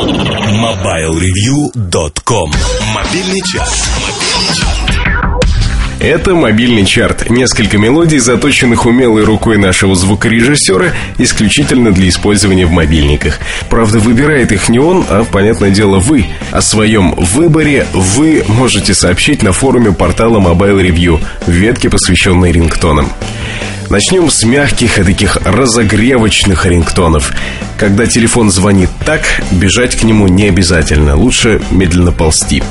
MobileReview.com Мобильный час. Это мобильный чарт. Несколько мелодий, заточенных умелой рукой нашего звукорежиссера, исключительно для использования в мобильниках. Правда, выбирает их не он, а, понятное дело, вы. О своем выборе вы можете сообщить на форуме портала Mobile Review в ветке, посвященной рингтонам. Начнем с мягких и таких разогревочных рингтонов. Когда телефон звонит так, бежать к нему не обязательно. Лучше медленно ползти.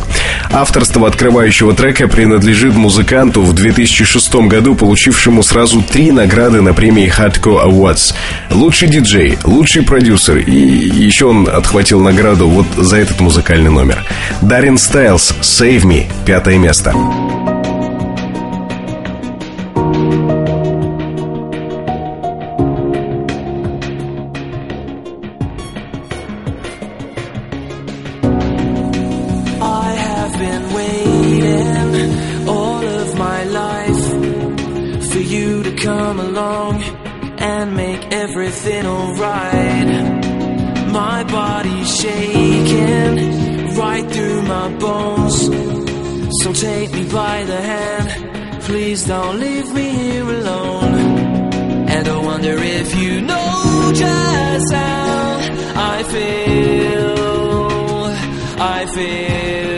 Авторство открывающего трека принадлежит музыканту в 2006 году, получившему сразу три награды на премии Hardcore Awards. Лучший диджей, лучший продюсер и еще он отхватил награду вот за этот музыкальный номер. Дарин Стайлз, Save Me, пятое место. Come along and make everything alright. My body's shaking right through my bones. So take me by the hand, please don't leave me here alone. And I wonder if you know just how I feel. I feel,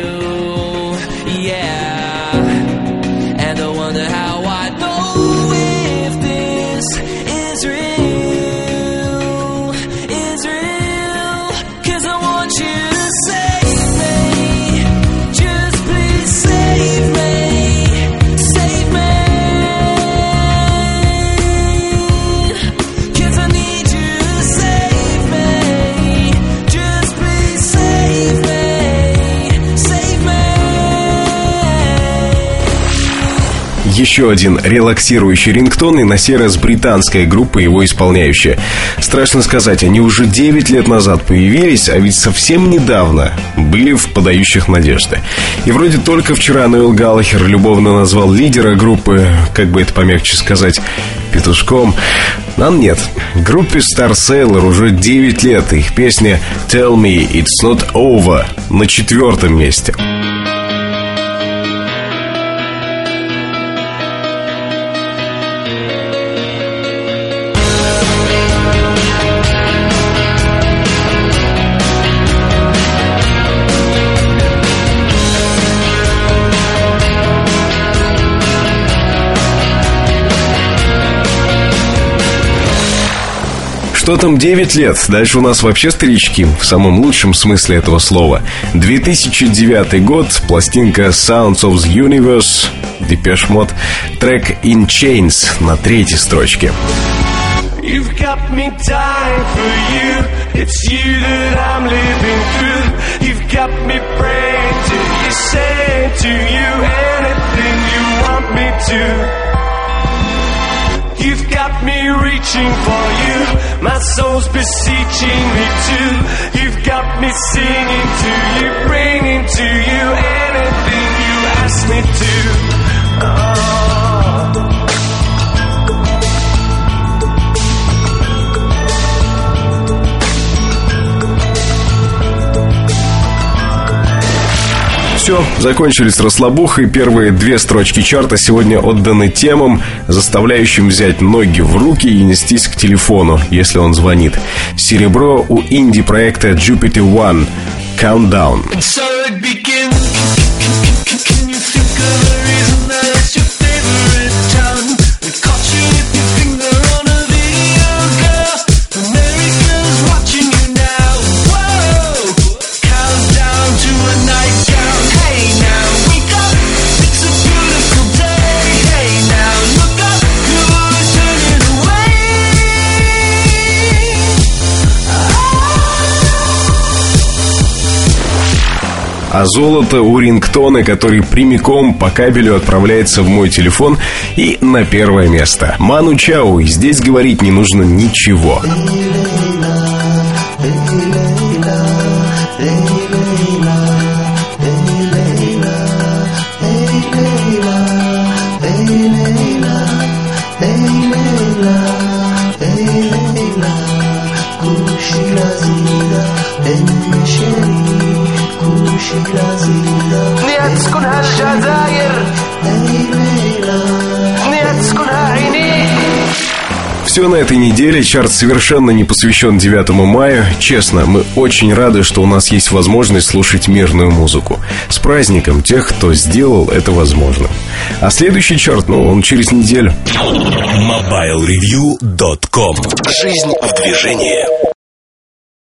Еще один релаксирующий рингтон и на сей раз британская группа его исполняющая. Страшно сказать, они уже 9 лет назад появились, а ведь совсем недавно были в подающих надежды. И вроде только вчера Ноэл Галлахер любовно назвал лидера группы, как бы это помягче сказать, петушком. Нам нет. Группе Star Sailor уже 9 лет, их песня Tell Me It's Not Over на четвертом месте. Что там 9 лет? Дальше у нас вообще старички, в самом лучшем смысле этого слова. 2009 год, пластинка Sounds of the Universe, Depeche Mode, трек In Chains на третьей строчке. You've got me dying for you. It's you that I'm living through. You've got me praying to you, say to you anything you want me to. Reaching for you. My soul's beseeching me too. You've got me singing to you, bringing to you anything you ask me to. Все, закончились расслабухой. Первые две строчки чарта сегодня отданы темам, заставляющим взять ноги в руки и нестись к телефону, если он звонит. Серебро у инди-проекта Jupiter One. Countdown. And А золото у рингтона, который прямиком по кабелю отправляется в мой телефон и на первое место. Ману Чао, и здесь говорить не нужно ничего. Kushila zira, نيت تسكنها الجزائر نيت تسكنها عينيك Все на этой неделе. Чарт совершенно не посвящен 9 мая. Честно, мы очень рады, что у нас есть возможность слушать мирную музыку. С праздником тех, кто сделал это возможным. А следующий чарт, ну, он через неделю. MobileReview.com Жизнь в движении